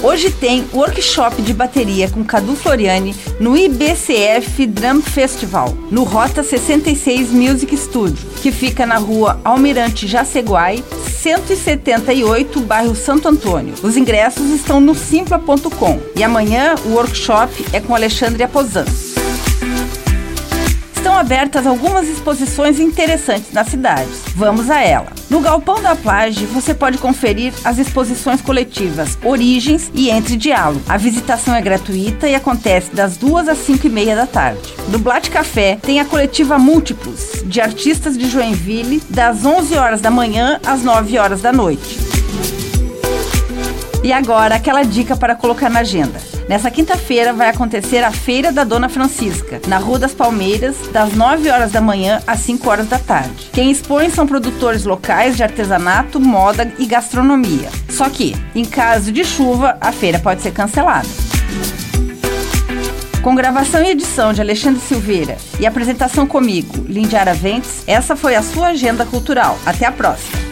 Hoje tem workshop de bateria com Cadu Floriani no IBCF Drum Festival, no Rota 66 Music Studio, que fica na rua Almirante Jaceguai, 178, bairro Santo Antônio. Os ingressos estão no simpla.com. E amanhã o workshop é com Alexandre Aposan abertas algumas exposições interessantes na cidade. Vamos a ela. No Galpão da Plage, você pode conferir as exposições coletivas Origens e Entre Diálogo. A visitação é gratuita e acontece das duas às cinco e meia da tarde. No Blat Café tem a coletiva Múltiplos, de artistas de Joinville, das 11 horas da manhã às 9 horas da noite. E agora, aquela dica para colocar na agenda. Nessa quinta-feira vai acontecer a Feira da Dona Francisca, na Rua das Palmeiras, das 9 horas da manhã às 5 horas da tarde. Quem expõe são produtores locais de artesanato, moda e gastronomia. Só que, em caso de chuva, a feira pode ser cancelada. Com gravação e edição de Alexandre Silveira e apresentação comigo, Lindiara Ventes, essa foi a sua agenda cultural. Até a próxima!